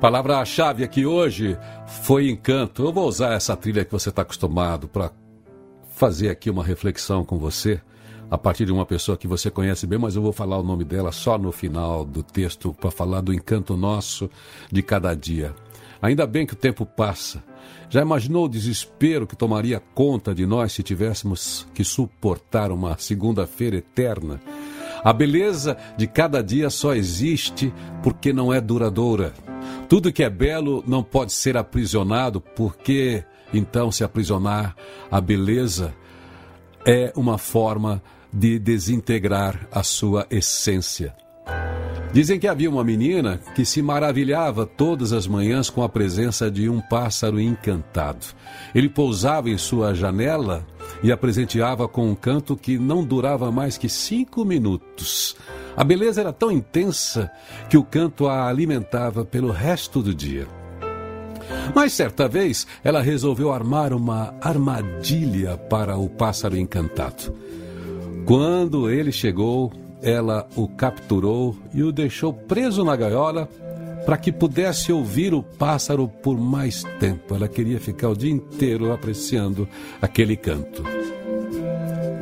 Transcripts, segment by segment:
Palavra-chave aqui hoje foi encanto. Eu vou usar essa trilha que você está acostumado para fazer aqui uma reflexão com você, a partir de uma pessoa que você conhece bem, mas eu vou falar o nome dela só no final do texto para falar do encanto nosso de cada dia. Ainda bem que o tempo passa. Já imaginou o desespero que tomaria conta de nós se tivéssemos que suportar uma segunda-feira eterna? A beleza de cada dia só existe porque não é duradoura. Tudo que é belo não pode ser aprisionado, porque então se aprisionar a beleza é uma forma de desintegrar a sua essência. Dizem que havia uma menina que se maravilhava todas as manhãs com a presença de um pássaro encantado. Ele pousava em sua janela e a presenteava com um canto que não durava mais que cinco minutos. A beleza era tão intensa que o canto a alimentava pelo resto do dia. Mas certa vez ela resolveu armar uma armadilha para o pássaro encantado. Quando ele chegou, ela o capturou e o deixou preso na gaiola para que pudesse ouvir o pássaro por mais tempo. Ela queria ficar o dia inteiro apreciando aquele canto.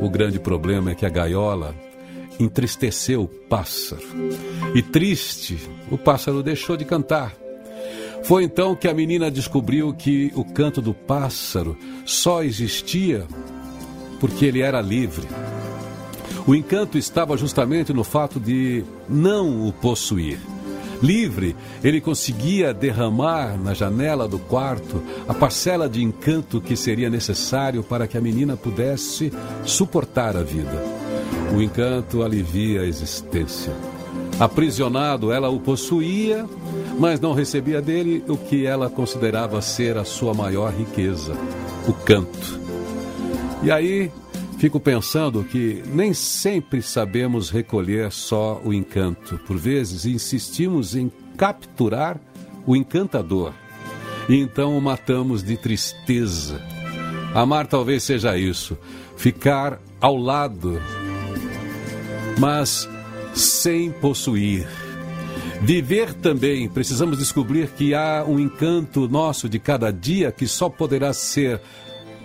O grande problema é que a gaiola entristeceu o pássaro. E triste, o pássaro deixou de cantar. Foi então que a menina descobriu que o canto do pássaro só existia porque ele era livre. O encanto estava justamente no fato de não o possuir. Livre, ele conseguia derramar na janela do quarto a parcela de encanto que seria necessário para que a menina pudesse suportar a vida. O encanto alivia a existência. Aprisionado, ela o possuía, mas não recebia dele o que ela considerava ser a sua maior riqueza: o canto. E aí fico pensando que nem sempre sabemos recolher só o encanto. Por vezes insistimos em capturar o encantador e então o matamos de tristeza. Amar talvez seja isso, ficar ao lado mas sem possuir. Viver também, precisamos descobrir que há um encanto nosso de cada dia que só poderá ser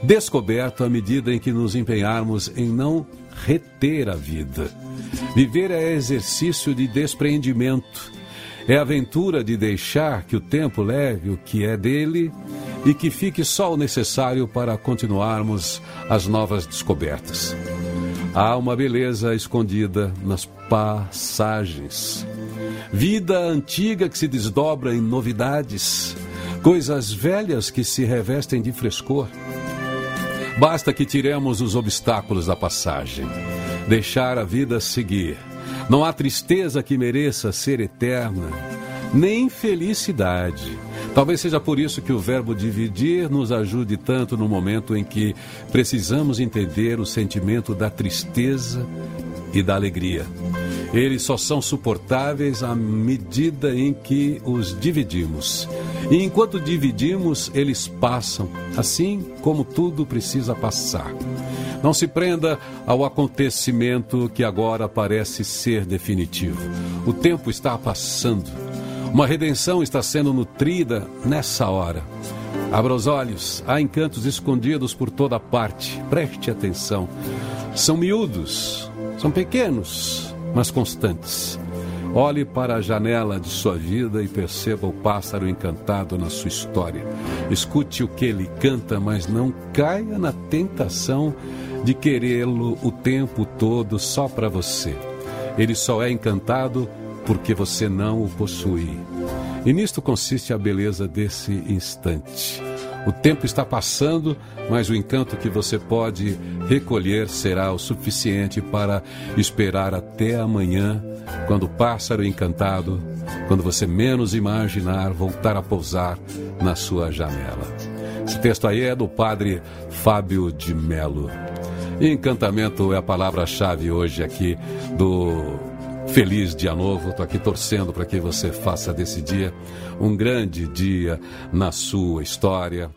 descoberto à medida em que nos empenharmos em não reter a vida. Viver é exercício de despreendimento, é aventura de deixar que o tempo leve o que é dele e que fique só o necessário para continuarmos as novas descobertas. Há uma beleza escondida nas passagens. Vida antiga que se desdobra em novidades, coisas velhas que se revestem de frescor. Basta que tiremos os obstáculos da passagem, deixar a vida seguir. Não há tristeza que mereça ser eterna, nem felicidade Talvez seja por isso que o verbo dividir nos ajude tanto no momento em que precisamos entender o sentimento da tristeza e da alegria. Eles só são suportáveis à medida em que os dividimos. E enquanto dividimos, eles passam, assim como tudo precisa passar. Não se prenda ao acontecimento que agora parece ser definitivo. O tempo está passando. Uma redenção está sendo nutrida nessa hora. Abra os olhos, há encantos escondidos por toda parte. Preste atenção. São miúdos, são pequenos, mas constantes. Olhe para a janela de sua vida e perceba o pássaro encantado na sua história. Escute o que ele canta, mas não caia na tentação de querê-lo o tempo todo só para você. Ele só é encantado porque você não o possui. E nisto consiste a beleza desse instante. O tempo está passando, mas o encanto que você pode recolher será o suficiente para esperar até amanhã, quando o pássaro encantado, quando você menos imaginar, voltar a pousar na sua janela. Esse texto aí é do padre Fábio de Melo. Encantamento é a palavra-chave hoje aqui do Feliz dia novo, estou aqui torcendo para que você faça desse dia um grande dia na sua história,